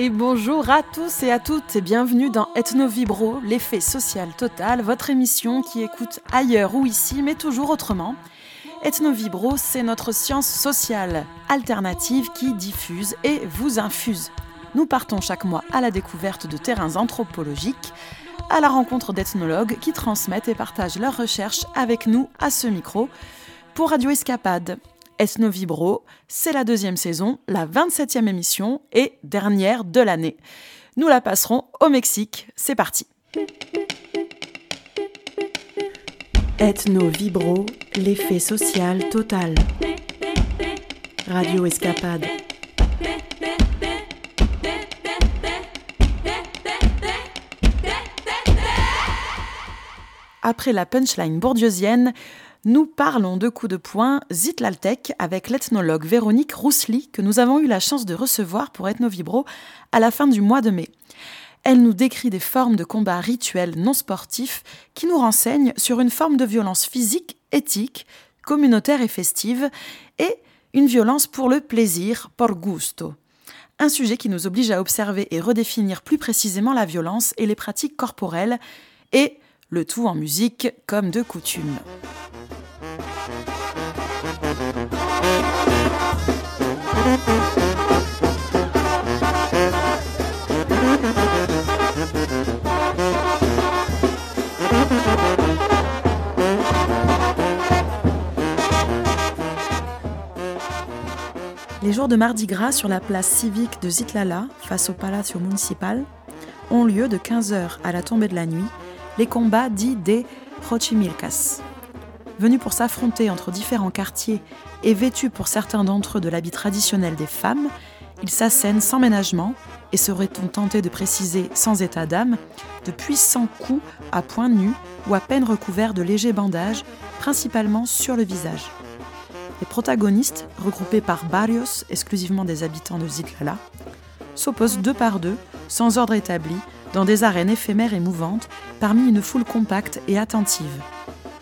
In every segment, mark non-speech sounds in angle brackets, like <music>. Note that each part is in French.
et bonjour à tous et à toutes et bienvenue dans Ethno Vibro, l'effet social total, votre émission qui écoute ailleurs ou ici mais toujours autrement. Ethno Vibro, c'est notre science sociale alternative qui diffuse et vous infuse. Nous partons chaque mois à la découverte de terrains anthropologiques, à la rencontre d'ethnologues qui transmettent et partagent leurs recherches avec nous à ce micro pour Radio Escapade. Ethno Vibro, c'est la deuxième saison, la 27e émission et dernière de l'année. Nous la passerons au Mexique. C'est parti. Ethno Vibro, l'effet social total. Radio Escapade. Après la punchline bourdieusienne, nous parlons de coups de poing Zitlaltec avec l'ethnologue Véronique Roussely que nous avons eu la chance de recevoir pour Ethnovibro à la fin du mois de mai. Elle nous décrit des formes de combat rituels non sportifs qui nous renseignent sur une forme de violence physique, éthique, communautaire et festive, et une violence pour le plaisir, por gusto. Un sujet qui nous oblige à observer et redéfinir plus précisément la violence et les pratiques corporelles, et le tout en musique comme de coutume. Les jours de Mardi Gras sur la place civique de Zitlala, face au Palacio Municipal, ont lieu de 15h à la tombée de la nuit les combats dits des Xochimilcas. Venus pour s'affronter entre différents quartiers et vêtus pour certains d'entre eux de l'habit traditionnel des femmes, ils s'assènent sans ménagement et serait-on tenté de préciser sans état d'âme, de puissants coups à poings nus ou à peine recouverts de légers bandages, principalement sur le visage. Les protagonistes, regroupés par barrios, exclusivement des habitants de Zitlala, s'opposent deux par deux, sans ordre établi, dans des arènes éphémères et mouvantes, parmi une foule compacte et attentive.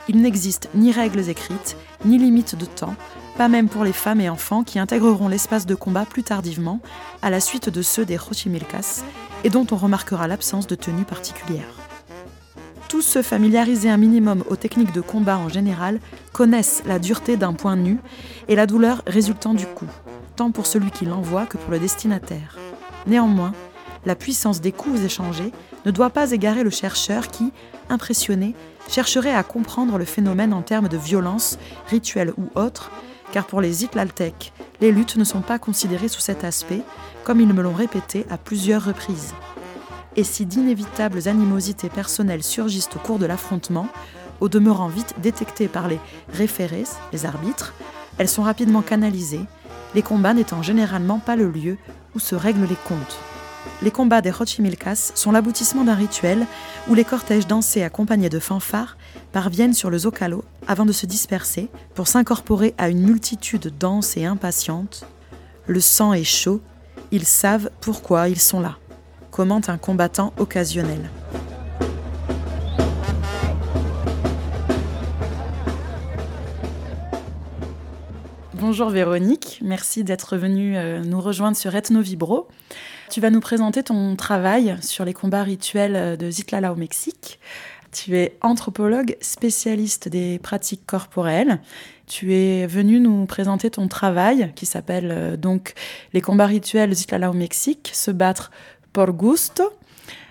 Il n'existe ni règles écrites, ni limites de temps, pas même pour les femmes et enfants qui intégreront l'espace de combat plus tardivement, à la suite de ceux des Xochimilcas, et dont on remarquera l'absence de tenue particulière. Tous ceux familiarisés un minimum aux techniques de combat en général connaissent la dureté d'un point nu et la douleur résultant du coup, tant pour celui qui l'envoie que pour le destinataire. Néanmoins, la puissance des coups échangés ne doit pas égarer le chercheur qui, impressionné, chercherait à comprendre le phénomène en termes de violence, rituelle ou autre, car pour les Itlaltèques, les luttes ne sont pas considérées sous cet aspect, comme ils me l'ont répété à plusieurs reprises. Et si d'inévitables animosités personnelles surgissent au cours de l'affrontement, au demeurant vite détectées par les référés, les arbitres, elles sont rapidement canalisées, les combats n'étant généralement pas le lieu où se règlent les comptes. Les combats des Xochimilcas sont l'aboutissement d'un rituel où les cortèges dansés accompagnés de fanfares parviennent sur le Zocalo avant de se disperser pour s'incorporer à une multitude dense et impatiente. Le sang est chaud, ils savent pourquoi ils sont là, commente un combattant occasionnel. Bonjour Véronique, merci d'être venue euh, nous rejoindre sur Ethno Vibro. Tu vas nous présenter ton travail sur les combats rituels euh, de Zitlala au Mexique. Tu es anthropologue spécialiste des pratiques corporelles. Tu es venu nous présenter ton travail qui s'appelle euh, donc Les combats rituels Zitlala au Mexique, se battre por gusto,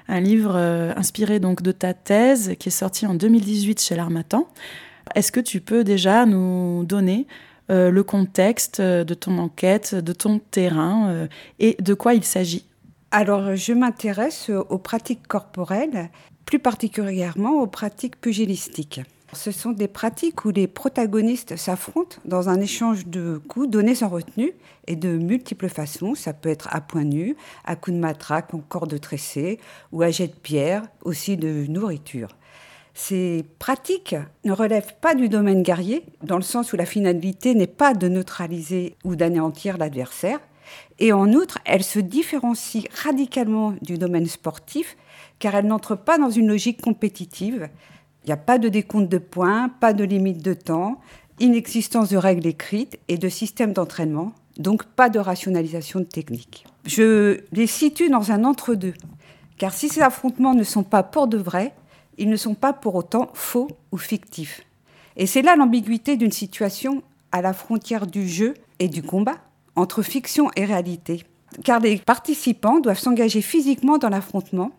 un livre euh, inspiré donc de ta thèse qui est sorti en 2018 chez l'Armatan. Est-ce que tu peux déjà nous donner le contexte de ton enquête, de ton terrain et de quoi il s'agit? Alors, je m'intéresse aux pratiques corporelles, plus particulièrement aux pratiques pugilistiques. Ce sont des pratiques où les protagonistes s'affrontent dans un échange de coups donnés sans retenue et de multiples façons. Ça peut être à point nu, à coups de matraque, en corde tressée ou à jet de pierre, aussi de nourriture. Ces pratiques ne relèvent pas du domaine guerrier, dans le sens où la finalité n'est pas de neutraliser ou d'anéantir l'adversaire, et en outre, elle se différencie radicalement du domaine sportif car elle n'entre pas dans une logique compétitive. Il n'y a pas de décompte de points, pas de limite de temps, inexistence de règles écrites et de systèmes d'entraînement, donc pas de rationalisation de technique. Je les situe dans un entre-deux. Car si ces affrontements ne sont pas pour de vrai, ils ne sont pas pour autant faux ou fictifs. Et c'est là l'ambiguïté d'une situation à la frontière du jeu et du combat, entre fiction et réalité. Car les participants doivent s'engager physiquement dans l'affrontement,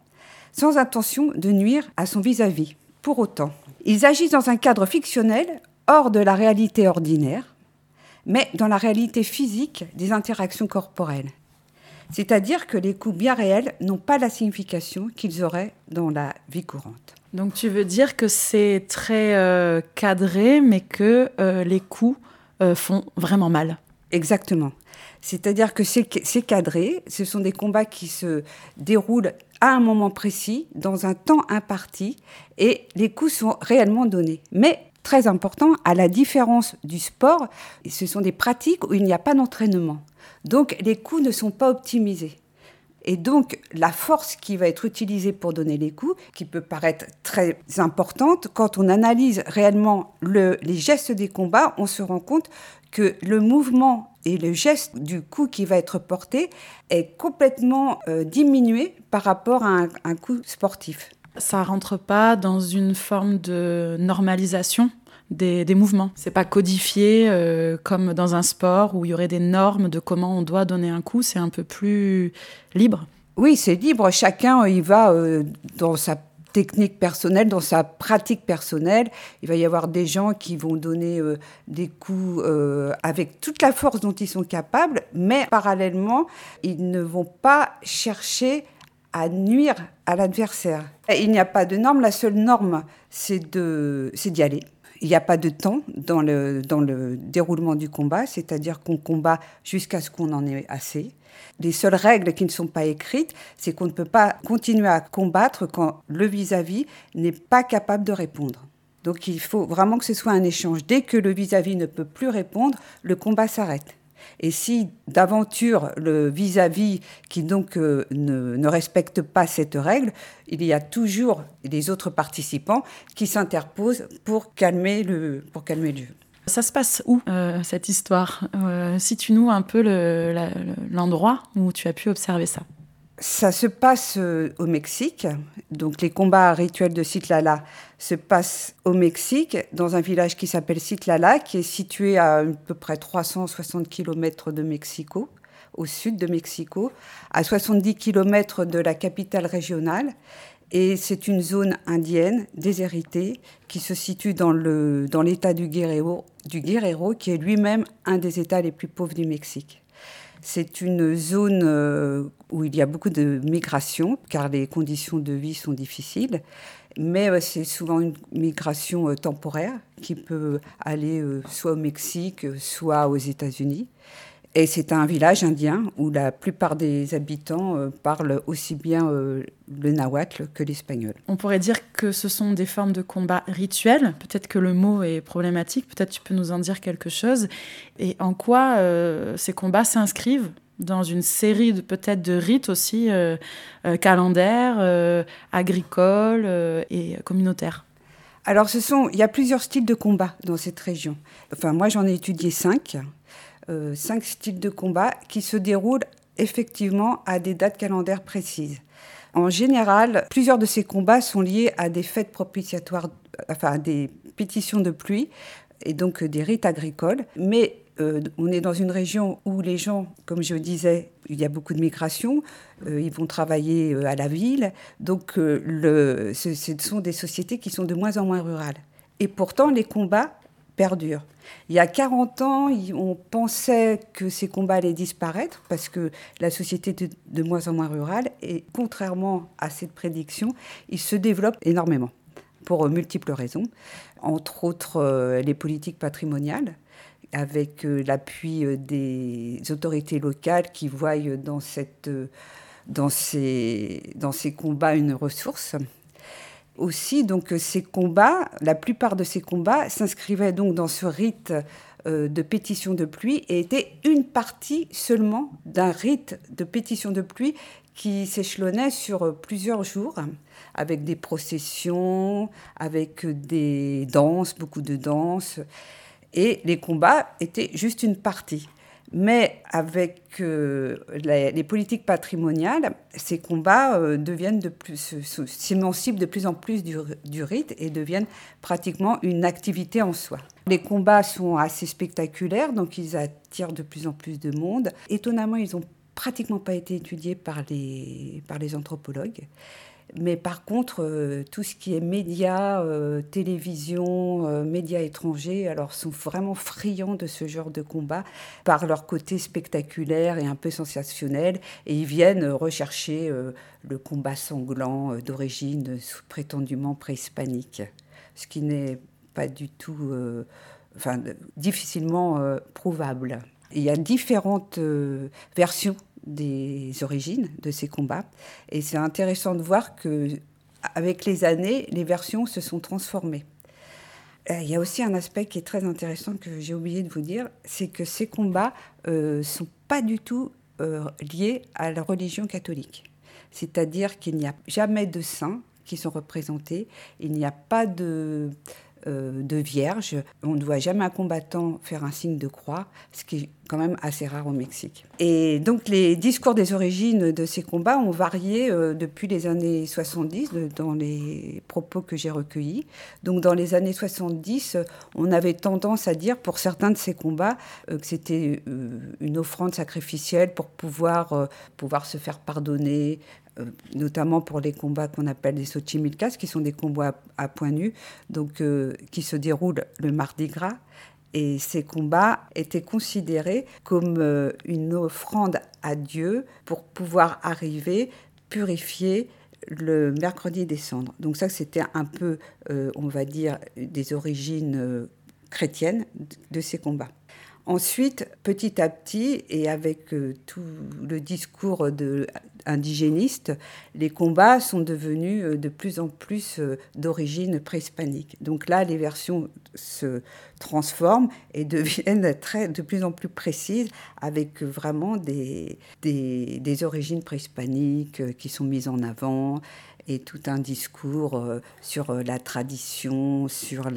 sans intention de nuire à son vis-à-vis. Pour autant, ils agissent dans un cadre fictionnel, hors de la réalité ordinaire, mais dans la réalité physique des interactions corporelles. C'est-à-dire que les coups bien réels n'ont pas la signification qu'ils auraient dans la vie courante. Donc tu veux dire que c'est très euh, cadré, mais que euh, les coups euh, font vraiment mal Exactement. C'est-à-dire que c'est cadré, ce sont des combats qui se déroulent à un moment précis, dans un temps imparti, et les coups sont réellement donnés. Mais très important, à la différence du sport, ce sont des pratiques où il n'y a pas d'entraînement. Donc les coups ne sont pas optimisés. Et donc, la force qui va être utilisée pour donner les coups, qui peut paraître très importante, quand on analyse réellement les gestes des combats, on se rend compte que le mouvement et le geste du coup qui va être porté est complètement euh, diminué par rapport à un, coup sportif. Ça rentre pas dans une forme de normalisation des, des mouvements. C'est pas codifié euh, comme dans un sport où il y aurait des normes de comment on doit donner un coup. C'est un peu plus libre. Oui, c'est libre. Chacun y va euh, dans sa technique personnelle, dans sa pratique personnelle. Il va y avoir des gens qui vont donner euh, des coups avec toute la force dont ils sont capables, mais parallèlement, ils ne vont pas chercher à nuire à l'adversaire. Il n'y a pas de norme, la seule norme, c'est d'y aller. Il n'y a pas de temps dans le, dans le déroulement du combat, c'est-à-dire qu'on combat jusqu'à ce qu'on en ait assez. Les seules règles qui ne sont pas écrites, c'est qu'on ne peut pas continuer à combattre quand le vis-à-vis n'est pas capable de répondre. Donc il faut vraiment que ce soit un échange. Dès que le vis à -vis ne peut plus répondre, le combat s'arrête. Et si d'aventure le vis-à-vis qui donc euh, ne, respecte pas cette règle, il y a toujours les autres participants qui s'interposent pour calmer le pour calmer le jeu. Ça se passe où euh, cette histoire? Euh, Situe-nous un peu l'endroit où tu as pu observer ça. Ça se passe euh, au Mexique. Donc les combats rituels de Citlala se passent au Mexique, dans un village qui s'appelle Citlala, qui est situé à à peu près 360 km de Mexico, au sud de Mexico, à 70 km de la capitale régionale. Et c'est une zone indienne déshéritée qui se situe dans l'état dans du, Guerrero, du Guerrero, qui est lui-même un des états les plus pauvres du Mexique. C'est une zone euh, où il y a beaucoup de migration, car les conditions de vie sont difficiles. Mais euh, c'est souvent une migration euh, temporaire qui peut aller soit au Mexique, soit aux États-Unis. Et c'est un village indien où la plupart des habitants euh, parlent aussi bien euh, le nahuatl que l'espagnol. On pourrait dire que ce sont des formes de combat rituels. Peut-être que le mot est problématique. Peut-être tu peux nous en dire quelque chose. Et en quoi euh, ces combats s'inscrivent dans une série de peut-être de rites aussi calendaires, agricoles et communautaires? Alors, ce sont, il y a plusieurs styles de combat dans cette région. Enfin, moi, j'en ai étudié cinq. Euh, cinq styles de combat qui se déroulent effectivement à des dates calendaires précises. En général, plusieurs de ces combats sont liés à des fêtes propitiatoires, enfin à des pétitions de pluie et donc des rites agricoles. Mais euh, on est dans une région où les gens, comme je disais, il y a beaucoup de migration, euh, ils vont travailler à la ville, donc ce sont des sociétés qui sont de moins en moins rurales. Et pourtant, les combats perdure. Il y a 40 ans, on pensait que ces combats allaient disparaître parce que la société de moins en moins rurale et contrairement à cette prédiction, ils se développent énormément pour multiples raisons, entre autres euh, les politiques patrimoniales avec euh, l'appui euh, des autorités locales qui voient dans ces combats une ressource aussi, donc ces combats, la plupart de ces combats s'inscrivaient donc dans ce rite euh, de pétition de pluie et étaient une partie seulement d'un rite de pétition de pluie qui s'échelonnait sur plusieurs jours, avec des processions, avec des danses, beaucoup de danses. Et les combats étaient juste une partie. Mais avec euh, les, politiques patrimoniales, ces combats euh, deviennent de plus, s'émancipent de plus en plus du, rite et deviennent pratiquement une activité en soi. Les combats sont assez spectaculaires, donc ils attirent de plus en plus de monde. Étonnamment, ils n'ont pratiquement pas été étudiés par les, par les anthropologues. Mais par contre, euh, tout ce qui est médias, euh, télévision, euh, médias étrangers, alors sont vraiment friands de ce genre de combat par leur côté spectaculaire et un peu sensationnel. Et ils viennent rechercher le combat sanglant d'origine prétendument préhispanique, ce qui n'est pas du tout, enfin, difficilement prouvable. Il y a différentes versions des origines de ces combats. Et c'est intéressant de voir que, avec les années, les versions se sont transformées. Euh, il y a aussi un aspect qui est très intéressant que j'ai oublié de vous dire, c'est que ces combats ne euh, sont pas du tout euh, liés à la religion catholique. C'est-à-dire qu'il n'y a jamais de saints qui sont représentés, il n'y a pas de euh, de vierge. On ne voit jamais un combattant faire un signe de croix, ce qui quand même assez rare au Mexique. Et donc les discours des origines de ces combats ont varié euh, depuis les années 70 dans les propos que j'ai recueillis. Donc dans les années 70, on avait tendance à dire pour certains de ces combats euh, que c'était une offrande sacrificielle pour pouvoir, pouvoir se faire pardonner, euh, notamment pour les combats qu'on appelle les Xochimilcas, qui sont des combats à, point nu, donc euh, qui se déroulent le mardi gras. Et ces combats étaient considérés comme euh, une offrande à Dieu pour pouvoir arriver, purifier le mercredi des cendres. Donc ça, c'était un peu, on va dire, des origines chrétiennes de ces combats. Ensuite, petit à petit, et avec tout le discours de indigénistes, les combats sont devenus euh, de plus en plus euh, d'origine préhispanique. Donc là, les versions se transforment et <laughs> deviennent très, de plus en plus précises avec vraiment des, des, origines préhispaniques euh, qui sont mises en avant et tout un discours sur la tradition, sur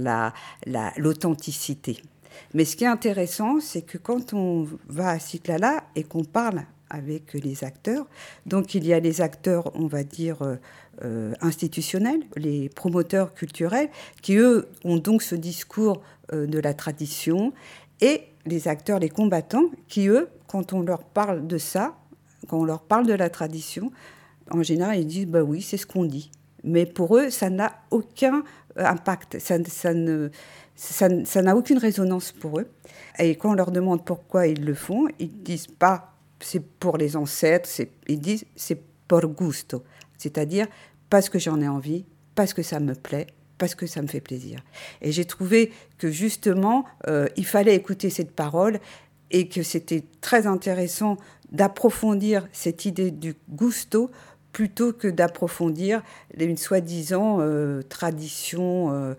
l'authenticité. La, Mais ce qui est intéressant, c'est que quand on va à Citlala et qu'on parle avec les acteurs. Donc il y a les acteurs, on va dire, euh, euh, institutionnels, les promoteurs culturels, qui eux ont donc ce discours euh, de la tradition, et les acteurs, les combattants, qui eux, quand on leur parle de ça, quand on leur parle de la tradition, en général, ils disent, bah oui, c'est ce qu'on dit. Mais pour eux, ça n'a aucun impact, ça ne... Ça n'a aucune résonance pour eux. Et quand on leur demande pourquoi ils le font, ils disent pas c'est pour les ancêtres, ils disent c'est por gusto, c'est-à-dire parce que j'en ai envie, parce que ça me plaît, parce que ça me fait plaisir. Et j'ai trouvé que justement, euh, il fallait écouter cette parole et que c'était très intéressant d'approfondir cette idée du gusto plutôt que d'approfondir une soi-disant euh, tradition euh,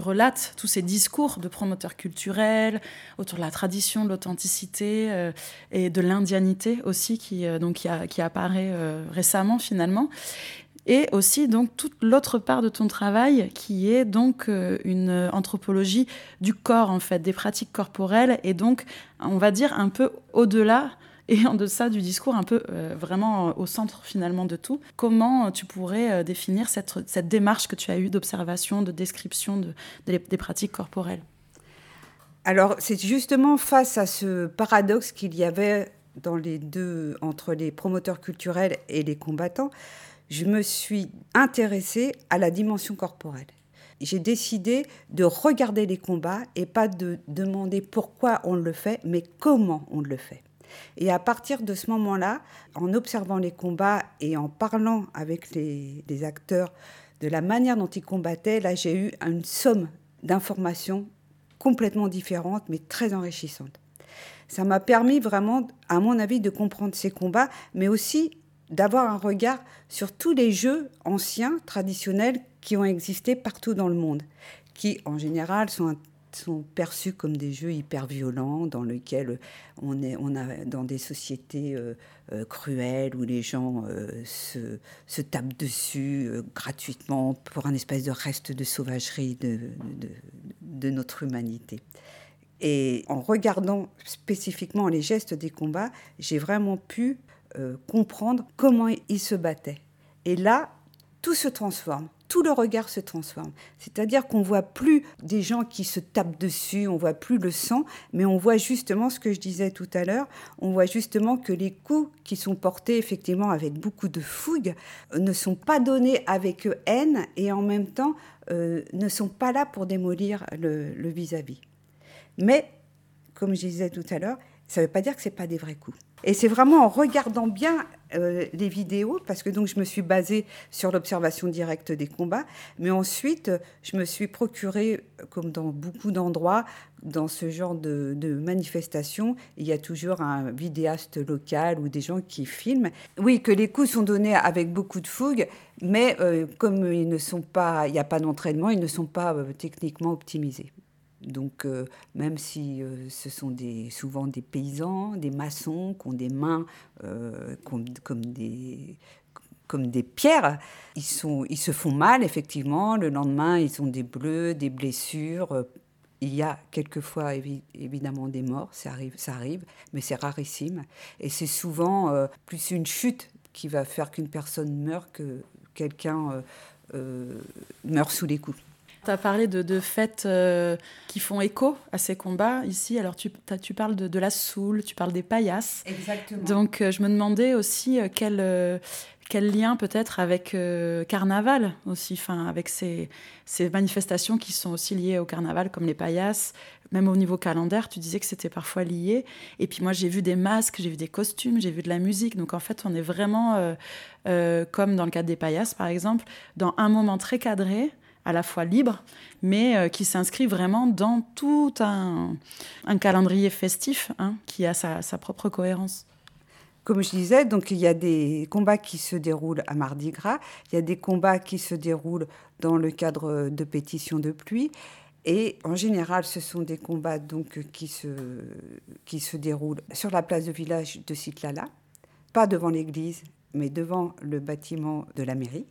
préhispanique. relate tous ces discours de promoteurs culturels autour de la tradition, de l'authenticité euh, et de l'indianité aussi qui, euh, donc, qui, apparaît euh, récemment finalement. et aussi donc toute l'autre part de ton travail qui est donc une anthropologie du corps en fait, des pratiques corporelles et donc on va dire un peu au-delà <laughs> et en deçà du discours, un peu euh, vraiment au centre finalement de tout. Comment tu pourrais euh, définir cette, cette, démarche que tu as eue d'observation, de description de, des pratiques corporelles? Alors c'est justement face à ce paradoxe qu'il y avait dans les deux, entre les promoteurs culturels et les combattants, je me suis intéressée à la dimension corporelle. J'ai décidé de regarder les combats et pas de demander pourquoi on le fait, mais comment on le fait. Et à partir de ce moment-là, en observant les combats et en parlant avec les, acteurs de la manière dont ils combattaient, là j'ai eu une somme d'informations complètement différentes, mais très enrichissantes. Ça m'a permis vraiment, à mon avis, de comprendre ces combats, mais aussi d'avoir un regard sur tous les jeux anciens, traditionnels, qui ont existé partout dans le monde, qui en général sont, sont perçus comme des jeux hyper violents, dans lesquels on est on a dans des sociétés euh, euh, cruelles où les gens euh, se, se, tapent dessus gratuitement pour un espèce de reste de sauvagerie de, de, notre humanité. Et en regardant spécifiquement les gestes des combats, j'ai vraiment pu comprendre comment ils se battaient. Et là, tout se transforme, tout le regard se transforme. C'est-à-dire qu'on voit plus des gens qui se tapent dessus, on voit plus le sang, mais on voit justement ce que je disais tout à l'heure, on voit justement que les coups qui sont portés effectivement avec beaucoup de fougue ne sont pas donnés avec haine et en même temps euh, ne sont pas là pour démolir le vis-à-vis. Mais, comme je disais tout à l'heure, ça ne veut pas dire que ce pas des vrais coups. Et c'est vraiment en regardant bien euh, les vidéos, parce que donc je me suis basée sur l'observation directe des combats, mais ensuite je me suis procuré, comme dans beaucoup d'endroits, dans ce genre de, de manifestations, il y a toujours un vidéaste local ou des gens qui filment. Oui, que les coups sont donnés avec beaucoup de fougue, mais euh, comme ils ne sont pas, il n'y a pas d'entraînement, ils ne sont pas euh, techniquement optimisés. Donc, euh, même si euh, ce sont souvent des paysans, des maçons qui ont des mains euh, comme, des, pierres, ils, se font mal, effectivement. Le lendemain, ils ont des bleus, des blessures. Il y a quelquefois évidemment des morts, ça arrive, ça arrive mais c'est rarissime. Et c'est souvent plus une chute qui va faire qu'une personne meurt que quelqu'un meurt sous les coups. Tu as parlé de, de fêtes euh, qui font écho à ces combats ici. Alors, tu, tu parles de, de, la soule, tu parles des paillasses. Exactement. Donc, euh, je me demandais aussi euh, quel, quel lien peut-être avec Carnaval aussi, enfin, avec ces, ces, manifestations qui sont aussi liées au Carnaval, comme les paillasses. Même au niveau calendaire, tu disais que c'était parfois lié. Et puis moi, j'ai vu des masques, j'ai vu des costumes, j'ai vu de la musique. Donc en fait, on est vraiment, comme dans le cadre des paillasses, par exemple, dans un moment très cadré à la fois libre, mais euh, qui s'inscrit vraiment dans tout un, calendrier festif hein, qui a sa, propre cohérence. Comme je disais, donc il y a des combats qui se déroulent à Mardi Gras, il y a des combats qui se déroulent dans le cadre de pétitions de pluie. Et en général, ce sont des combats donc, qui, se, qui se déroulent sur la place de village de Citlala, pas devant l'église, mais devant le bâtiment de la mairie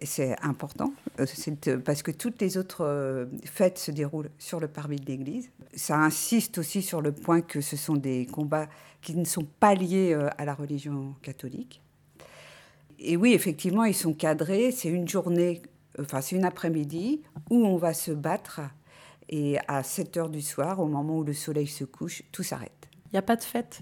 c'est important, euh, euh, parce que toutes les autres euh, fêtes se déroulent sur le parvis de l'Église. Ça insiste aussi sur le point que ce sont des combats qui ne sont pas liés à la religion catholique. Et oui, effectivement, ils sont cadrés. C'est une journée, enfin, c'est une après-midi où on va se battre. Et à 7 heures du soir, au moment où le soleil se couche, tout s'arrête. Il n'y a pas de fête?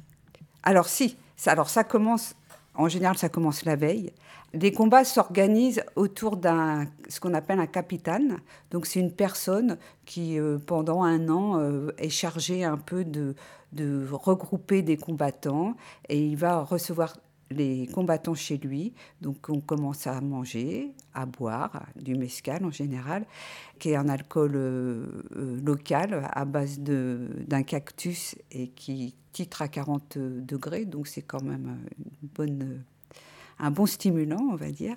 Alors, si. Alors, ça commence, en général, ça commence la veille. Les combats s'organisent autour d'un ce qu'on appelle un capitaine. Donc c'est une personne qui euh, pendant un an euh, est chargée un peu de, regrouper des combattants et il va recevoir les combattants chez lui. Donc on commence à manger, à boire, du mescal en général, qui est un alcool euh, local à base d'un cactus et qui titre à 40 degrés. Donc c'est quand même une bonne un bon stimulant, on va dire.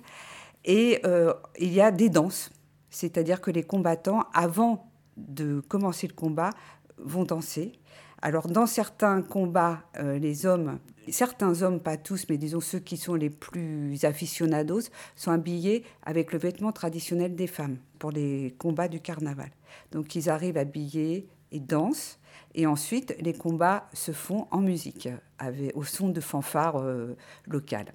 Et euh, il y a des danses, c'est-à-dire que les combattants, avant de commencer le combat, vont danser Alors dans certains combats, euh, les hommes, certains hommes, pas tous, mais disons ceux qui sont les plus aficionados, sont habillés avec le vêtement traditionnel des femmes pour les combats du carnaval. Donc ils arrivent habillés et dansent. Et ensuite, les combats se font en musique, avec, au son de fanfares euh, locales.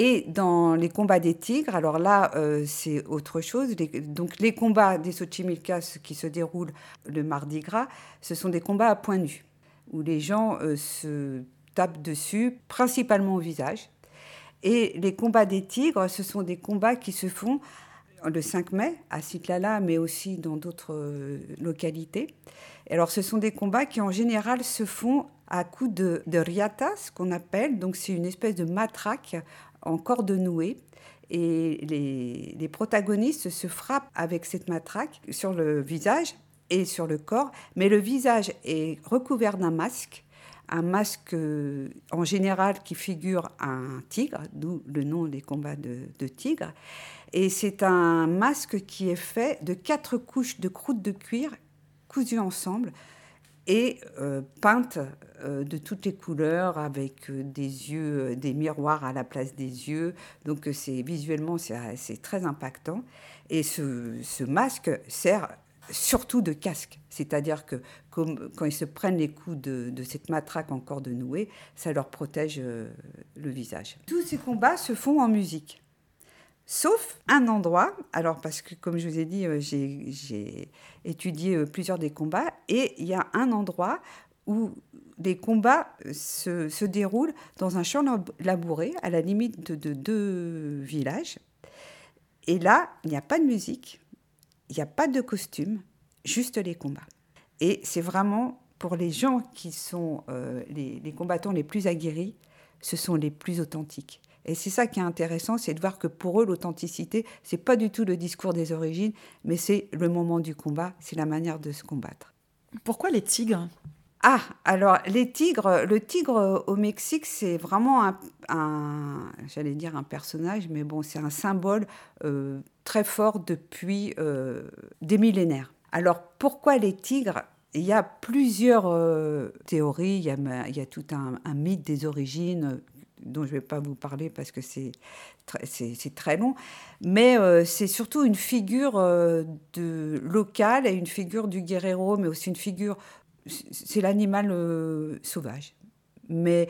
Et dans les combats des tigres, alors là, euh, c'est autre chose. donc les combats des Xochimilcas qui se déroulent le mardi gras, ce sont des combats à point nu, où les gens euh, se tapent dessus, principalement au visage. Et les combats des tigres, ce sont des combats qui se font le 5 mai à Citlala, mais aussi dans d'autres euh, localités. Alors, ce sont des combats qui, en général, se font à coups de, de riatas, qu'on appelle. Donc, c'est une espèce de matraque en corde nouée. Et les, protagonistes se frappent avec cette matraque sur le visage et sur le corps, mais le visage est recouvert d'un masque, un masque en général qui figure un tigre, d'où le nom des combats de, de tigre. Et c'est un masque qui est fait de quatre couches de croûte de cuir cousues ensemble et euh, peinte euh, de toutes les couleurs avec euh, des yeux, des miroirs à la place des yeux. Donc c'est visuellement c'est très impactant. Et ce, masque sert surtout de casque, c'est-à-dire que quand ils se prennent les coups de, cette matraque encore de nouer, ça leur protège le visage. Tous ces combats se font en musique. Sauf un endroit, alors parce que comme je vous ai dit, euh, j'ai étudié euh, plusieurs des combats, et il y a un endroit où les combats euh, se, déroulent dans un champ labouré, à la limite de, deux villages. Et là, il n'y a pas de musique, il n'y a pas de costume, juste les combats. Et c'est vraiment pour les gens qui sont les, les combattants les plus aguerris, ce sont les plus authentiques. Et c'est ça qui est intéressant, c'est de voir que pour eux, l'authenticité, c'est pas du tout le discours des origines, mais c'est le moment du combat, c'est la manière de se combattre. Pourquoi les tigres? Ah, alors les tigres, le tigre au Mexique, c'est vraiment un, j'allais dire un personnage, mais bon, c'est un symbole euh, très fort depuis euh, des millénaires. Alors pourquoi les tigres? Il y a plusieurs euh, théories, il y a, il y a tout un, un, mythe des origines dont je ne vais pas vous parler parce que c'est très, long, mais euh, c'est surtout une figure euh, de, locale et une figure du guerrero, mais aussi une figure, c'est l'animal euh, sauvage. Mais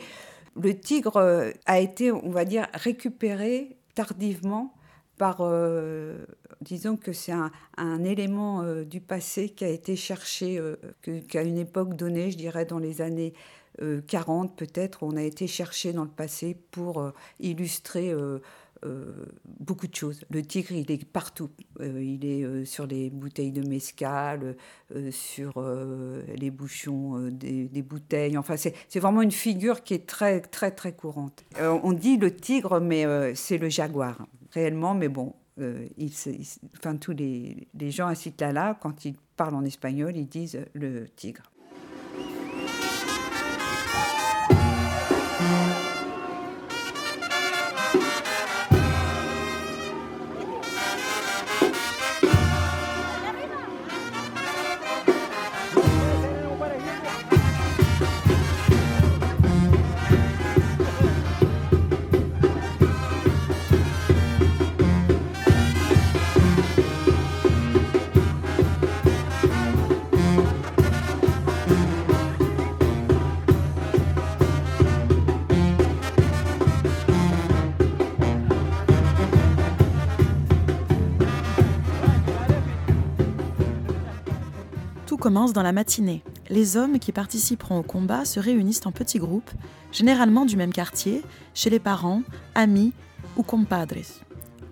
le tigre a été, on va dire, récupéré tardivement par, disons que c'est un, un élément du passé qui a été cherché, qu'à une époque donnée, je dirais dans les années 40 euh, peut-être, on a été chercher dans le passé pour euh, illustrer euh, beaucoup de choses. Le tigre, il est partout. il est sur les bouteilles de mescal, sur les bouchons des, bouteilles. Enfin, c'est vraiment une figure qui est très, très, très courante. on dit le tigre, mais c'est le jaguar, réellement. Mais bon, il, enfin, tous les, les gens à Citlala, quand ils parlent en espagnol, ils disent le tigre. Commence dans la matinée. Les hommes qui participeront au combat se réunissent en petits groupes, généralement du même quartier, chez les parents, amis ou compadres.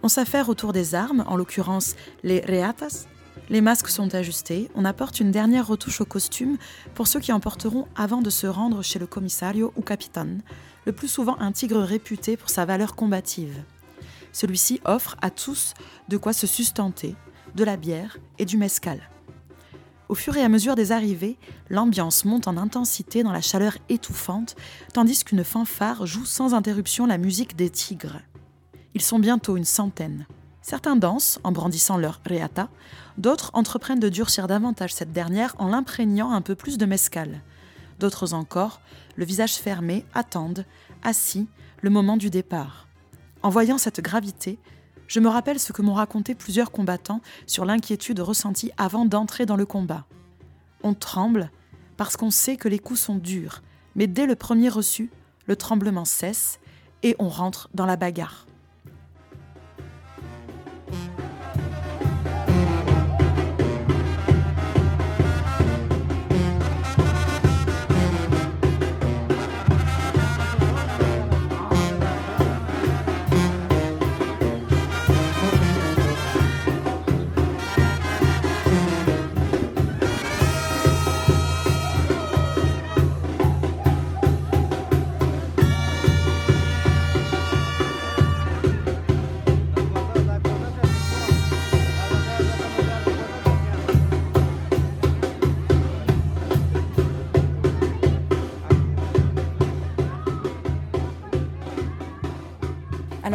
On s'affaire autour des armes, en l'occurrence les reatas. Les masques sont ajustés, on apporte une dernière retouche au costume pour ceux qui en porteront avant de se rendre chez le commissario ou capitaine, le plus souvent un tigre réputé pour sa valeur combative. Celui-ci offre à tous de quoi se sustenter, de la bière et du mescal. Au fur et à mesure des arrivées, l'ambiance monte en intensité dans la chaleur étouffante, tandis qu'une fanfare joue sans interruption la musique des tigres. Ils sont bientôt une centaine. Certains dansent en brandissant leur reata, d'autres entreprennent de durcir davantage cette dernière en l'imprégnant un peu plus de mescal. D'autres encore, le visage fermé, attendent, assis, le moment du départ. En voyant cette gravité, je me rappelle ce que m'ont raconté plusieurs combattants sur l'inquiétude ressentie avant d'entrer dans le combat. On tremble parce qu'on sait que les coups sont durs, mais dès le premier reçu, le tremblement cesse et on rentre dans la bagarre.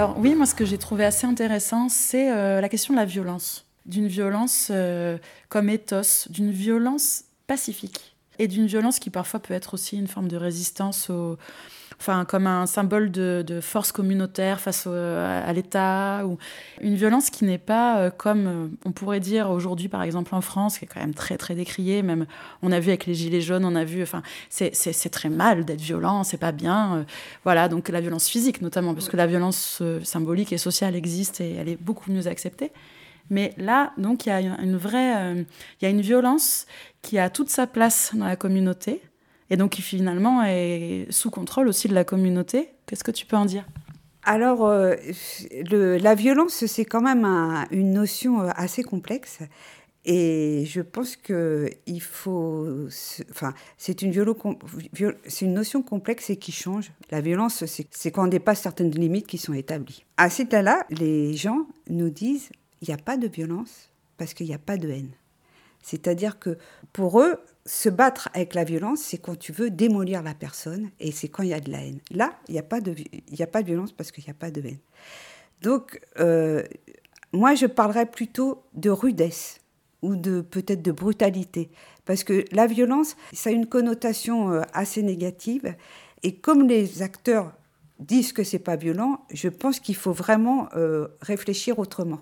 Alors oui, moi ce que j'ai trouvé assez intéressant, c'est euh, la question de la violence. D'une violence euh, comme éthos, d'une violence pacifique. Et d'une violence qui parfois peut être aussi une forme de résistance au, enfin comme un symbole de, force communautaire face à l'État, ou une violence qui n'est pas euh, comme euh, on pourrait dire aujourd'hui par exemple en France, qui est quand même très très décriée, même on a vu avec les gilets jaunes, on a vu, enfin c'est très mal d'être violent, c'est pas bien, euh, voilà. Donc la violence physique notamment, parce que la violence symbolique et sociale existe et elle est beaucoup mieux acceptée. Mais là, donc, il y a une vraie, il y a une violence qui a toute sa place dans la communauté, et donc qui finalement est sous contrôle aussi de la communauté. Qu'est-ce que tu peux en dire? Alors, euh, la violence, c'est quand même une notion euh, assez complexe. Et je pense que il faut, enfin, c'est une, c'est une notion complexe et qui change. La violence, c'est quand on dépasse certaines limites qui sont établies. À cet état-là, les gens nous disent il n'y a pas de violence parce qu'il n'y a pas de haine. C'est-à-dire que pour eux, se battre avec la violence, c'est quand tu veux démolir la personne et c'est quand il y a de la haine. Là, il n'y a, pas de, a pas de violence parce qu'il n'y a pas de haine. Donc, euh, moi, je parlerais plutôt de rudesse ou de peut-être de brutalité. Parce que la violence, ça a une connotation euh, assez négative. Et comme les acteurs disent que c'est pas violent, je pense qu'il faut vraiment euh, réfléchir autrement.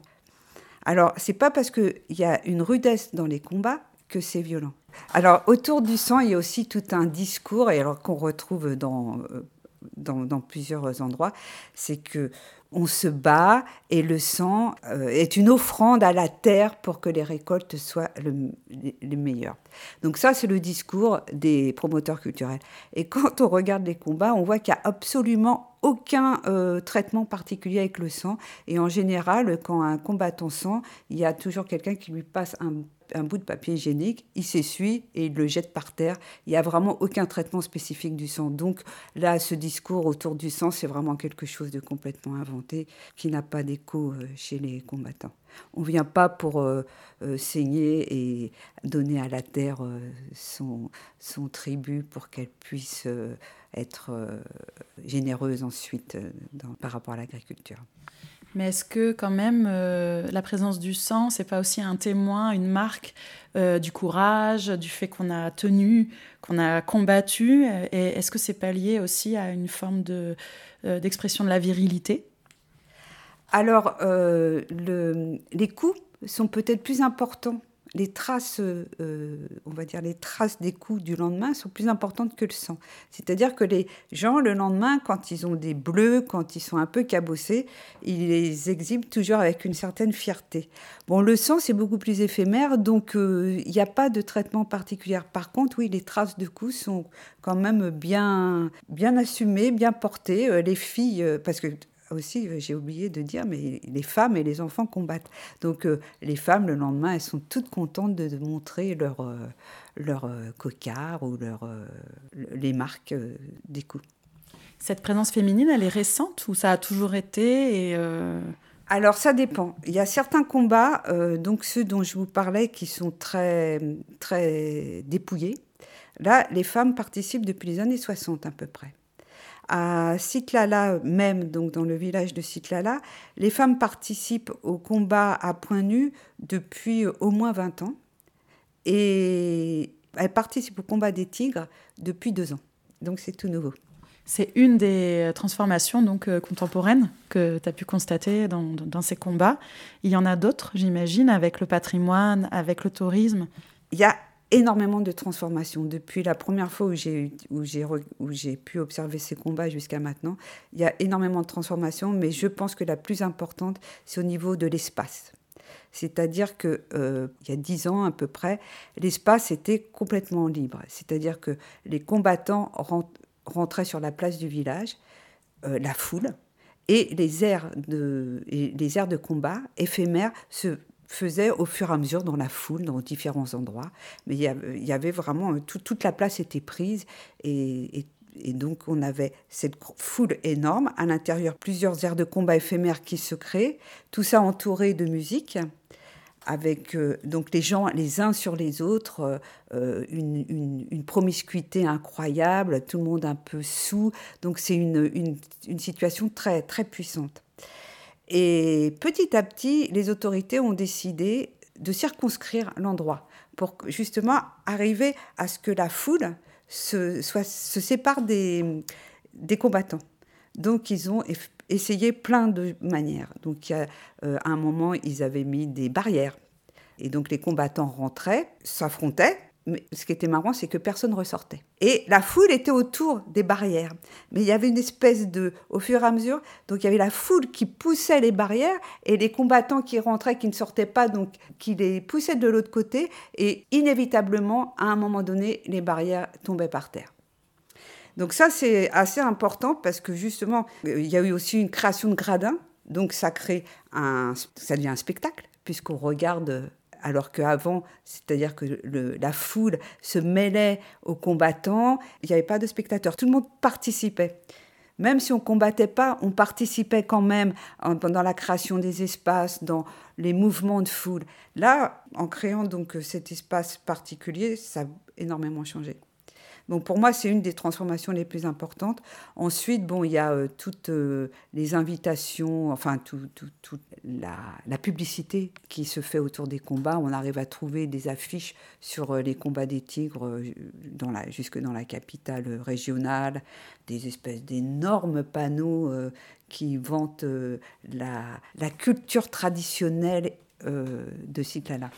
Alors, c'est pas parce qu'il y a une rudesse dans les combats que c'est violent. Alors, autour du sang, il y a aussi tout un discours, et alors qu'on retrouve dans, euh, dans, plusieurs endroits, c'est que on se bat et le sang euh, est une offrande à la terre pour que les récoltes soient les, meilleures. Donc ça, c'est le discours des promoteurs culturels. Et quand on regarde les combats, on voit qu'il n'y a absolument aucun euh, traitement particulier avec le sang. Et en général, quand un combattant sent, il y a toujours quelqu'un qui lui passe un un bout de papier hygiénique, il s'essuie et il le jette par terre. Il n'y a vraiment aucun traitement spécifique du sang. Donc là, ce discours autour du sang, c'est vraiment quelque chose de complètement inventé qui n'a pas d'écho euh, chez les combattants. On ne vient pas pour euh, euh, saigner et donner à la terre son, tribut pour qu'elle puisse être généreuse ensuite par rapport à l'agriculture. Mais est-ce que quand même la présence du sang, c'est pas aussi un témoin, une marque du courage, du fait qu'on a tenu, qu'on a combattu? Et est-ce que c'est pas lié aussi à une forme de, d'expression de la virilité? Alors, le, les coups sont peut-être plus importants les traces, euh, on va dire les traces des coups du lendemain sont plus importantes que le sang. C'est-à-dire que les gens, le lendemain, quand ils ont des bleus, quand ils sont un peu cabossés, ils les exhibent toujours avec une certaine fierté. Bon, le sang, c'est beaucoup plus éphémère, donc euh, il n'y a pas de traitement particulier. Par contre, oui, les traces de coups sont quand même bien, bien assumées, bien portées. Euh, les filles, parce que aussi, euh, j'ai oublié de dire, mais les femmes et les enfants combattent. Donc euh, les femmes, le lendemain, elles sont toutes contentes de, montrer leur, euh, leur cocard ou leur, les marques des coups. Cette présence féminine, elle est récente ou ça a toujours été et Alors ça dépend. Il y a certains combats, donc ceux dont je vous parlais, qui sont très, très dépouillés. Là, les femmes participent depuis les années 60 à peu près. À Sitlala même, donc dans le village de Sitlala, les femmes participent au combat à point nu depuis au moins 20 ans. Et elles participent au combat des tigres depuis deux ans. Donc c'est tout nouveau. C'est une des transformations donc euh, contemporaines que tu as pu constater dans, dans, ces combats. Il y en a d'autres, j'imagine, avec le patrimoine, avec le tourisme. Il y a énormément de transformations. Depuis la première fois où j'ai, pu observer ces combats jusqu'à maintenant, il y a énormément de transformations, mais je pense que la plus importante, c'est au niveau de l'espace. C'est-à-dire qu'il euh, y a dix ans à peu près, l'espace était complètement libre. C'est-à-dire que les combattants rentrait sur la place du village, euh, la foule, et les aires, de, les aires de combat éphémères se faisaient au fur et à mesure dans la foule, dans différents endroits. Mais il y avait, vraiment, euh, toute la place était prise et, donc on avait cette foule énorme, à l'intérieur plusieurs aires de combat éphémères qui se créent, tout ça entouré de musique avec euh, donc les gens les uns sur les autres, euh, une, promiscuité incroyable, tout le monde un peu sous. Donc c'est une, une, situation très, très puissante. Et petit à petit, les autorités ont décidé de circonscrire l'endroit pour justement arriver à ce que la foule se, soit, se sépare des, des combattants. Donc ils ont essayé plein de manières. Donc, à un moment, ils avaient mis des barrières. Et donc, les combattants rentraient, s'affrontaient. Mais ce qui était marrant, c'est que personne ressortait. Et la foule était autour des barrières. Mais il y avait une espèce de, au fur et à mesure, donc il y avait la foule qui poussait les barrières et les combattants qui rentraient, qui ne sortaient pas, donc qui les poussaient de l'autre côté. Et inévitablement, à un moment donné, les barrières tombaient par terre. Donc ça, c'est assez important parce que justement, il y a eu aussi une création de gradins. Donc ça crée un, ça devient un spectacle puisqu'on regarde alors qu'avant, c'est-à-dire que la foule se mêlait aux combattants, il n'y avait pas de spectateurs, tout le monde participait. Même si on combattait pas, on participait quand même dans la création des espaces, dans les mouvements de foule. Là, en créant donc cet espace particulier, ça a énormément changé. Donc pour moi, c'est une des transformations les plus importantes. Ensuite, bon, il y a euh, toutes euh, les invitations, enfin, toute la, publicité qui se fait autour des combats. On arrive à trouver des affiches sur euh, les combats des tigres jusque dans la capitale régionale, des espèces d'énormes panneaux qui vantent la, culture traditionnelle de Citlala.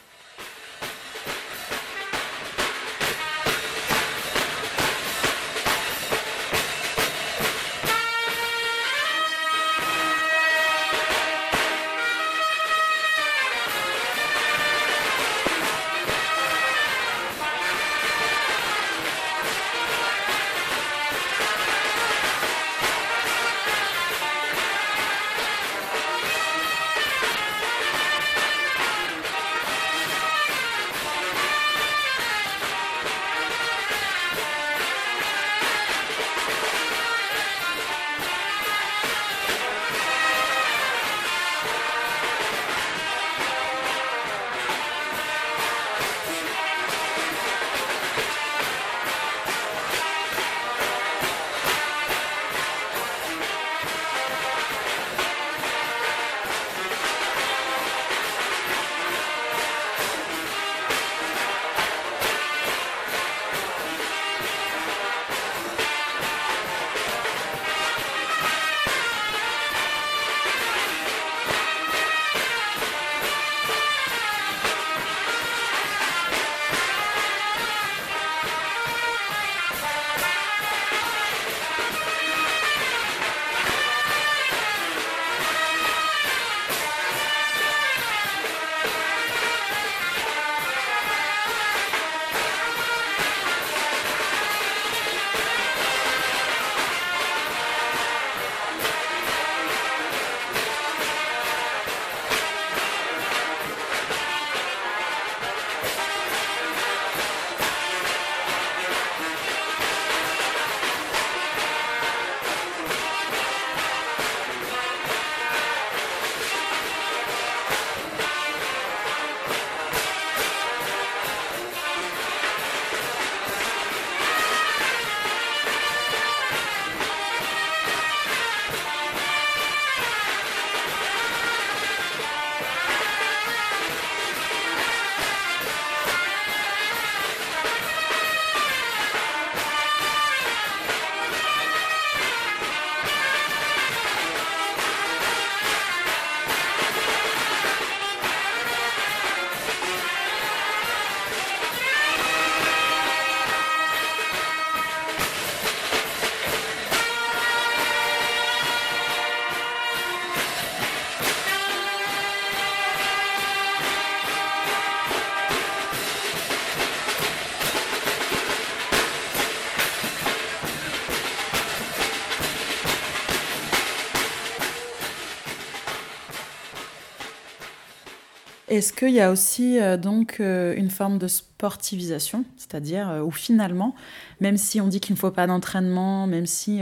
Est-ce qu'il y a aussi euh, donc euh, une forme de sportivisation, c'est-à-dire euh, où finalement, même si on dit qu'il ne faut pas d'entraînement, même si,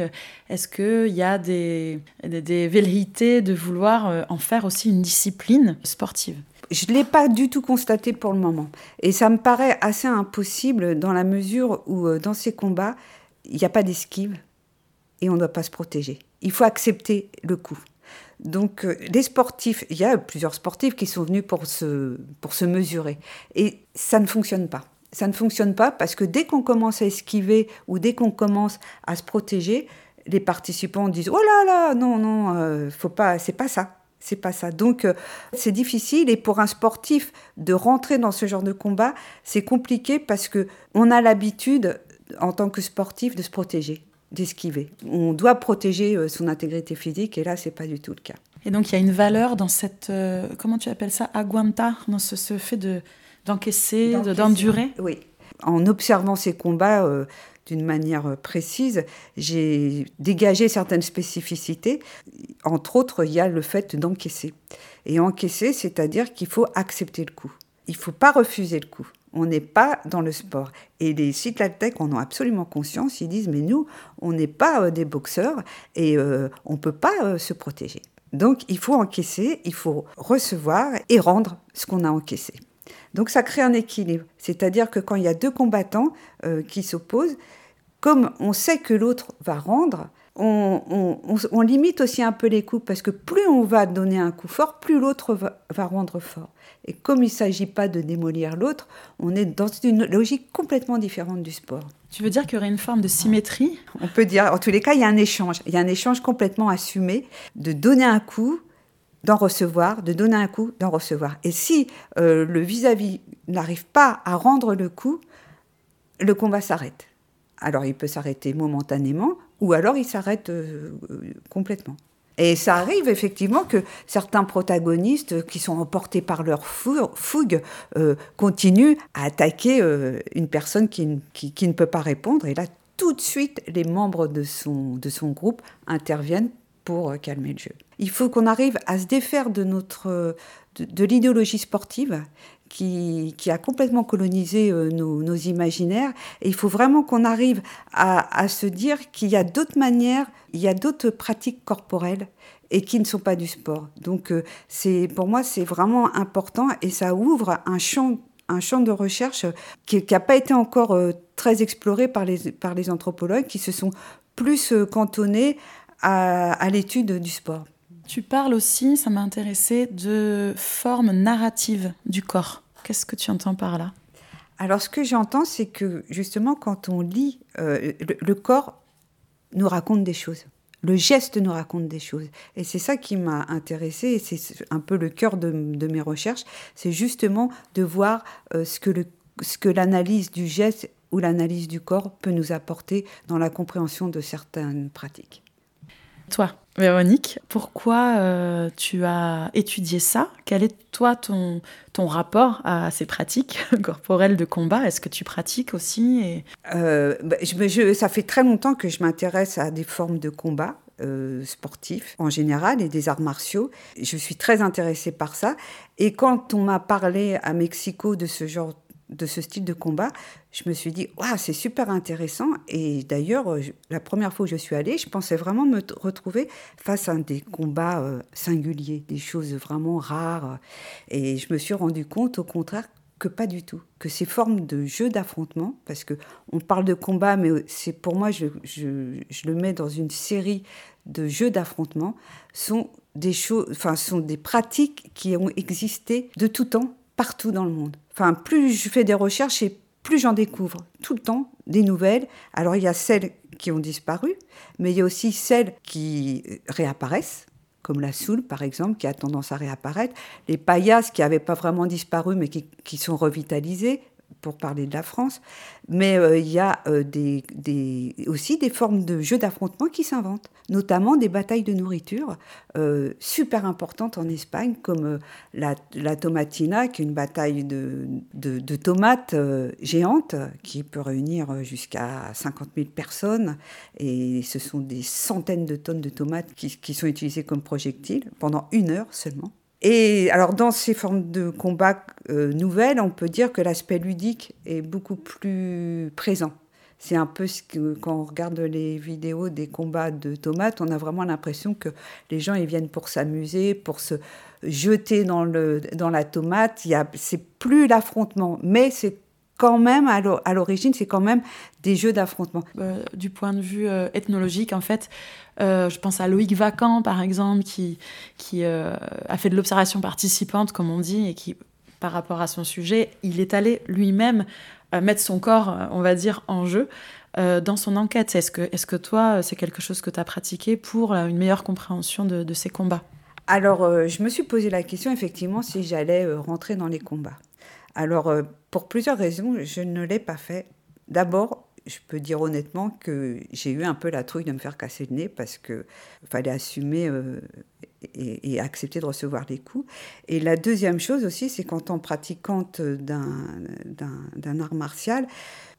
est-ce qu'il y a des, des, des, velléités de vouloir en faire aussi une discipline sportive? Je ne l'ai pas du tout constaté pour le moment. Et ça me paraît assez impossible dans la mesure où, dans ces combats, il n'y a pas d'esquive et on ne doit pas se protéger. Il faut accepter le coup. Donc euh, les sportifs, il y a plusieurs sportifs qui sont venus pour se, pour se mesurer. Et ça ne fonctionne pas. Ça ne fonctionne pas parce que dès qu'on commence à esquiver ou dès qu'on commence à se protéger, les participants disent oh là là non non euh, faut pas c'est pas ça c'est pas ça donc euh, c'est difficile et pour un sportif de rentrer dans ce genre de combat c'est compliqué parce que on a l'habitude en tant que sportif de se protéger d'esquiver. On doit protéger euh, son intégrité physique et là, c'est pas du tout le cas. Et donc, il y a une valeur dans cette, euh, comment tu appelles ça, aguanta, dans ce, fait de, d'encaisser, d'endurer? Oui. En observant ces combats euh, d'une manière précise, j'ai dégagé certaines spécificités. Entre autres, il y a le fait d'encaisser. Et encaisser, c'est-à-dire qu'il faut accepter le coup. Il ne faut pas refuser le coup. On n'est pas dans le sport. Et les cyclatèques en ont absolument conscience. Ils disent, mais nous, on n'est pas euh, des boxeurs et euh, on ne peut pas euh, se protéger. Donc, il faut encaisser, il faut recevoir et rendre ce qu'on a encaissé. Donc, ça crée un équilibre. C'est-à-dire que quand il y a deux combattants qui s'opposent, comme on sait que l'autre va rendre, on, limite aussi un peu les coups parce que plus on va donner un coup fort, plus l'autre va, rendre fort. Et comme il ne s'agit pas de démolir l'autre, on est dans une logique complètement différente du sport. Tu veux dire qu'il y aurait une forme de symétrie? On peut dire, en tous les cas, il y a un échange. Il y a un échange complètement assumé de donner un coup, d'en recevoir, de donner un coup, d'en recevoir. Et si euh, le vis-à-vis n'arrive pas à rendre le coup, le combat s'arrête. Alors il peut s'arrêter momentanément ou alors il s'arrête euh, complètement. Et ça arrive effectivement que certains protagonistes qui sont emportés par leur fougue euh, continuent à attaquer euh, une personne qui, ne peut pas répondre. Et là, tout de suite, les membres de son, de son groupe interviennent pour calmer le jeu. Il faut qu'on arrive à se défaire de, de l'idéologie sportive qui, a complètement colonisé euh, nos, imaginaires. Et il faut vraiment qu'on arrive à, se dire qu'il y a d'autres manières, il y a d'autres pratiques corporelles et qui ne sont pas du sport. Donc euh, pour moi c'est vraiment important et ça ouvre un champ un champ de recherche qui n'a pas été encore euh, très exploré par les, par les anthropologues qui se sont plus cantonnés à l'étude du sport. Tu parles aussi, ça m'a intéressé, de forme narrative du corps. Qu'est-ce que tu entends par là? Alors, ce que j'entends, c'est que justement, quand on lit, euh, le, corps nous raconte des choses. Le geste nous raconte des choses. Et c'est ça qui m'a intéressée, et c'est un peu le cœur de, mes recherches, c'est justement de voir euh, ce que, ce que l'analyse du geste ou l'analyse du corps peut nous apporter dans la compréhension de certaines pratiques. Toi, Véronique, pourquoi euh, tu as étudié ça? Quel est toi ton, ton rapport à ces pratiques <laughs> corporelles de combat? Est-ce que tu pratiques aussi. Euh, bah, Ça fait très longtemps que je m'intéresse à des formes de combat. Euh, sportifs en général et des arts martiaux. Je suis très intéressée par ça. Et quand on m'a parlé à Mexico de ce genre de ce style de combat, je me suis dit, c'est super intéressant. Et d'ailleurs, euh, la première fois où je suis allée, je pensais vraiment me retrouver face à des combats euh, singuliers, des choses vraiment rares. Et je me suis rendu compte, au contraire, que pas du tout. Que ces formes de jeux d'affrontement, parce que on parle de combat, mais c'est pour moi, je, je, le mets dans une série de jeux d'affrontement, sont des choses, enfin, sont des pratiques qui ont existé de tout temps, partout dans le monde. Enfin, plus je fais des recherches et plus j'en découvre tout le temps des nouvelles. Alors il y a celles qui ont disparu, mais il y a aussi celles qui réapparaissent, comme la soule par exemple, qui a tendance à réapparaître, les paillasses qui n'avaient pas vraiment disparu mais qui, qui sont revitalisées, pour parler de la France, mais euh, il y a euh, aussi des formes de jeux d'affrontement qui s'inventent, notamment des batailles de nourriture euh, super importantes en Espagne, comme la, tomatina, qui est une bataille de, tomates géantes qui peut réunir jusqu'à 50 000 personnes, et ce sont des centaines de tonnes de tomates qui sont utilisées comme projectiles pendant une heure seulement. Et alors dans ces formes de combat euh, nouvelles, on peut dire que l'aspect ludique est beaucoup plus présent. C'est un peu ce que quand on regarde les vidéos des combats de tomates, on a vraiment l'impression que les gens ils viennent pour s'amuser, pour se jeter dans, le, dans la tomate. C'est plus l'affrontement, mais c'est quand même, à l'origine, c'est quand même des jeux d'affrontement. Euh, du point de vue euh, ethnologique, en fait, euh, je pense à Loïc Vacan, par exemple, qui, qui a fait de l'observation participante, comme on dit, et qui, par rapport à son sujet, il est allé lui-même mettre son corps, on va dire, en jeu. dans son enquête, est-ce que, est que toi, c'est quelque chose que tu as pratiqué pour une meilleure compréhension de, de ces combats? Alors, je me suis posé la question, effectivement, si j'allais rentrer dans les combats. Alors, euh, pour plusieurs raisons, je ne l'ai pas fait. D'abord, je peux dire honnêtement que j'ai eu un peu la trouille de me faire casser le nez parce qu'il fallait assumer euh, et, accepter de recevoir les coups. Et la deuxième chose aussi, c'est qu'en tant pratiquante d'un art martial,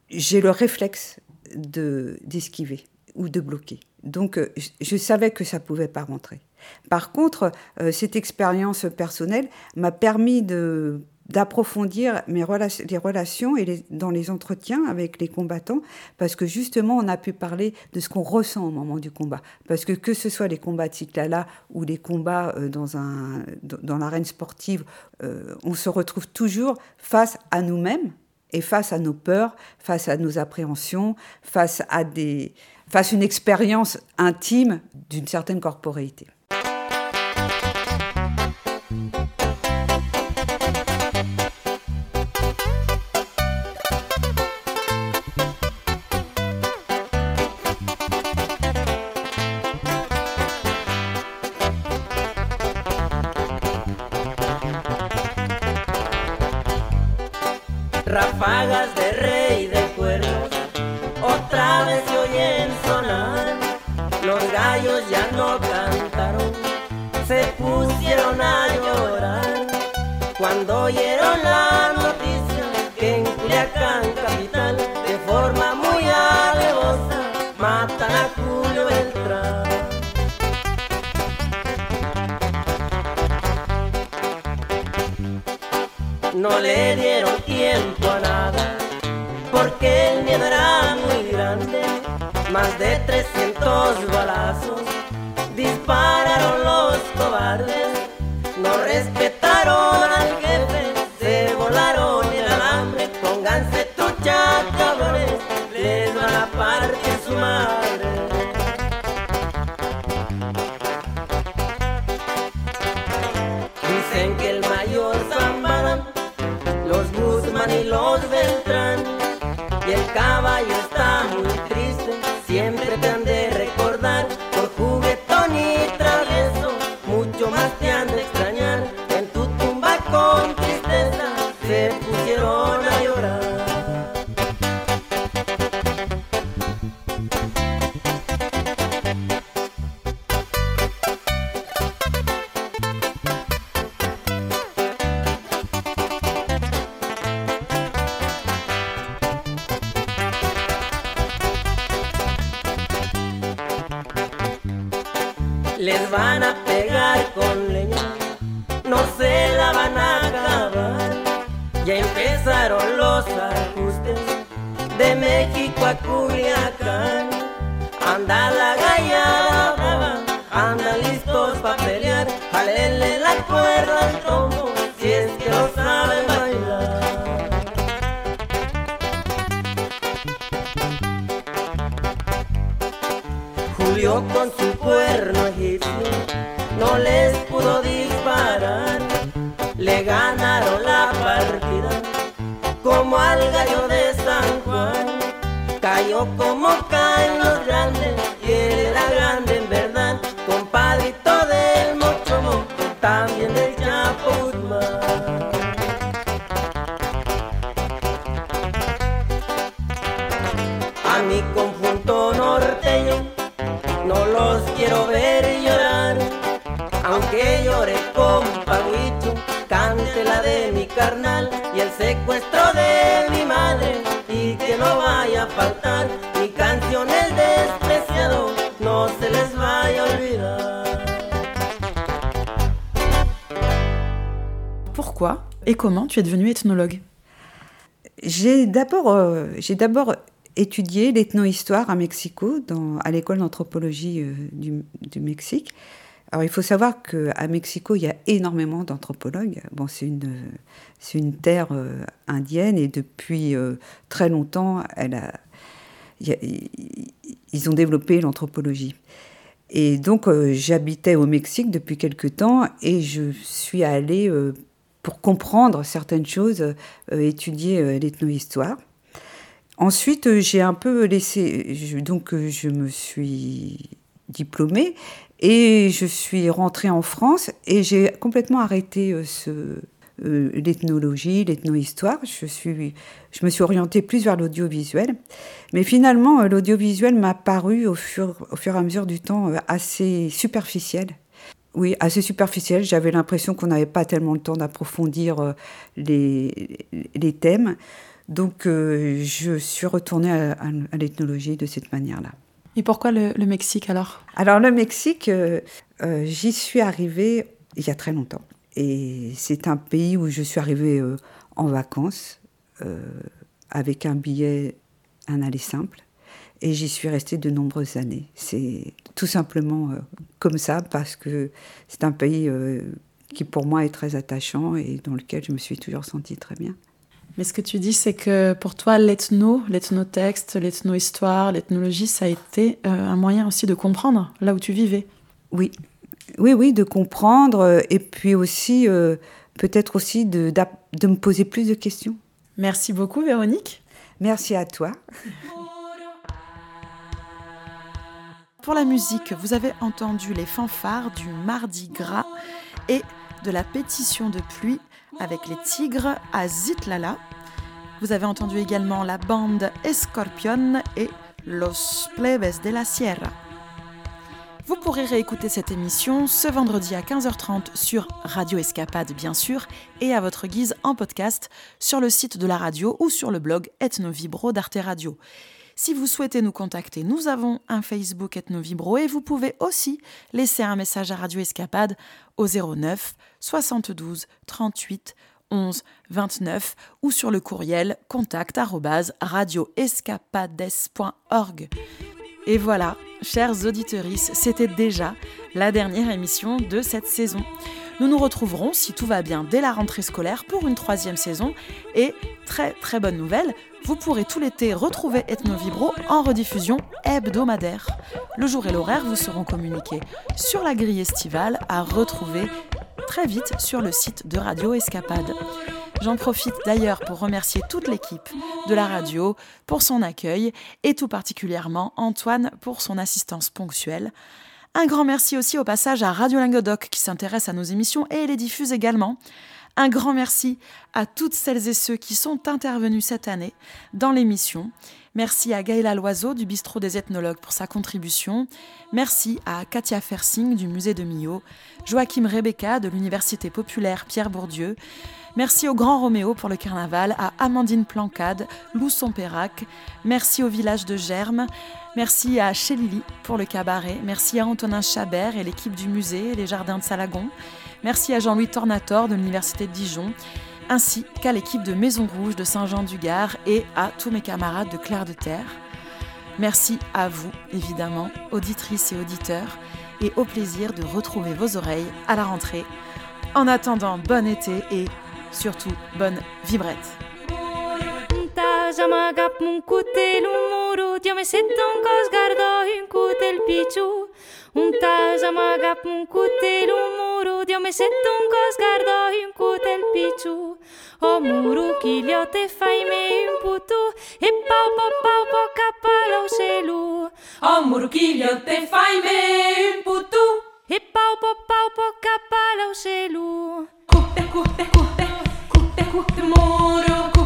j'ai le réflexe d'esquiver ou de bloquer. Donc, euh, je savais que ça pouvait pas rentrer. Par contre, cette expérience personnelle m'a permis de d'approfondir mes les relations et dans les entretiens avec les combattants, parce que justement, on a pu parler de ce qu'on ressent au moment du combat. Parce que que ce soit les combats de Tiklala ou les combats euh, dans, un, dans l'arène sportive, euh, on se retrouve toujours face à nous-mêmes et face à nos peurs, face à nos appréhensions, face à, des, face une expérience intime d'une certaine corporéité. Cuando oyeron la noticia que en Culiacán capital, de forma muy alevosa, matan a Julio Beltrán. No le dieron tiempo a nada, porque el miedo era muy grande, más de 300 balazos dispararon los cobardes, no respetaron Anda la gallada andan listos pa' pelear. Jalele la cuerda al tombo, si es que lo saben bailar. Julio con su cuerno egipcio no les pudo disparar, le ganaron la partida como al gallo de San Juan, cayó como caen secuestro de mi madre, y que no vaya a faltar mi canción el despreciado, no se les vaya a olvidar. Et comment tu es devenue ethnologue? J'ai d'abord, euh, j'ai d'abord étudié l'ethnohistoire à Mexico, dans, à l'école d'anthropologie euh, du, du, Mexique. Alors il faut savoir qu'à Mexico, il y a énormément d'anthropologues. Bon, c'est une, c'est une terre euh, indienne et depuis euh, très longtemps, ils ont développé l'anthropologie. Et donc j'habitais au Mexique depuis quelque temps et je suis allée pour comprendre certaines choses, étudier l'ethnohistoire. Ensuite, euh, j'ai un peu laissé. donc, euh, je me suis diplômée et je suis rentrée en France et j'ai complètement arrêté euh, ce, l'ethnologie, l'ethnohistoire. Je, je me suis orientée plus vers l'audiovisuel. Mais finalement, l'audiovisuel m'a paru au fur, et à mesure du temps assez superficiel. Oui, assez superficiel. J'avais l'impression qu'on n'avait pas tellement le temps d'approfondir les, thèmes. Donc euh, je suis retournée à, l'ethnologie de cette manière-là. Et pourquoi le, Mexique alors? Alors le Mexique, euh, euh, j'y suis arrivée il y a très longtemps. Et c'est un pays où je suis arrivée en vacances avec un billet, un aller simple. Et j'y suis restée de nombreuses années. C'est tout simplement comme ça parce que c'est un pays qui pour moi est très attachant et dans lequel je me suis toujours sentie très bien. Mais ce que tu dis, c'est que pour toi, l'ethno, l'ethnotexte, l'ethnohistoire, l'ethnologie, ça a été euh, un moyen aussi de comprendre là où tu vivais. Oui, oui, oui, de comprendre euh, et puis aussi, euh, peut-être aussi de, de me poser plus de questions. Merci beaucoup, Véronique. Merci à toi. Pour la musique, vous avez entendu les fanfares du Mardi Gras et de la pétition de pluie avec les Tigres à Zitlala. Vous avez entendu également la bande Escorpion et Los Plebes de la Sierra. Vous pourrez réécouter cette émission ce vendredi à 15h30 sur Radio Escapade bien sûr et à votre guise en podcast sur le site de la radio ou sur le blog Ethnovibro d'Arte Radio. Si vous souhaitez nous contacter, nous avons un Facebook Ethnovibro et vous pouvez aussi laisser un message à Radio Escapade au 09 72 38 11 29 ou sur le courriel contact radioescapades.org. Et voilà, chers auditeurs, c'était déjà la dernière émission de cette saison. Nous nous retrouverons, si tout va bien, dès la rentrée scolaire pour une troisième saison. Et très très bonne nouvelle, vous pourrez tout l'été retrouver Ethnovibro en rediffusion hebdomadaire. Le jour et l'horaire vous seront communiqués sur la grille estivale à retrouver très vite sur le site de Radio Escapade. J'en profite d'ailleurs pour remercier toute l'équipe de la radio pour son accueil et tout particulièrement Antoine pour son assistance ponctuelle. Un grand merci aussi au passage à Radio Languedoc qui s'intéresse à nos émissions et les diffuse également. Un grand merci à toutes celles et ceux qui sont intervenus cette année dans l'émission. Merci à Gaëla Loiseau du Bistrot des Ethnologues pour sa contribution. Merci à Katia Fersing du Musée de Millau, Joachim Rebecca de l'Université populaire Pierre Bourdieu. Merci au Grand Roméo pour le carnaval, à Amandine Plancade, Lousson Perrac. Merci au village de Germes. Merci à Chélili pour le cabaret. Merci à Antonin Chabert et l'équipe du musée et les jardins de Salagon. Merci à Jean-Louis Tornator de l'Université de Dijon ainsi qu'à l'équipe de Maison Rouge de Saint-Jean-du-Gard et à tous mes camarades de Claire de Terre. Merci à vous, évidemment, auditrices et auditeurs, et au plaisir de retrouver vos oreilles à la rentrée. En attendant, bon été et surtout bonne vibrette. ja me senton um gardo un cutel pichu. Un taja maga un cutel un muro ja me senton um gardo un cutel pichu. O muro qui te fai me un putu e pau pau pau pau capa celu o muro qui te fai me un putu e pau pau pau pau capa o celu cupe cupe cupe cupe cupe muro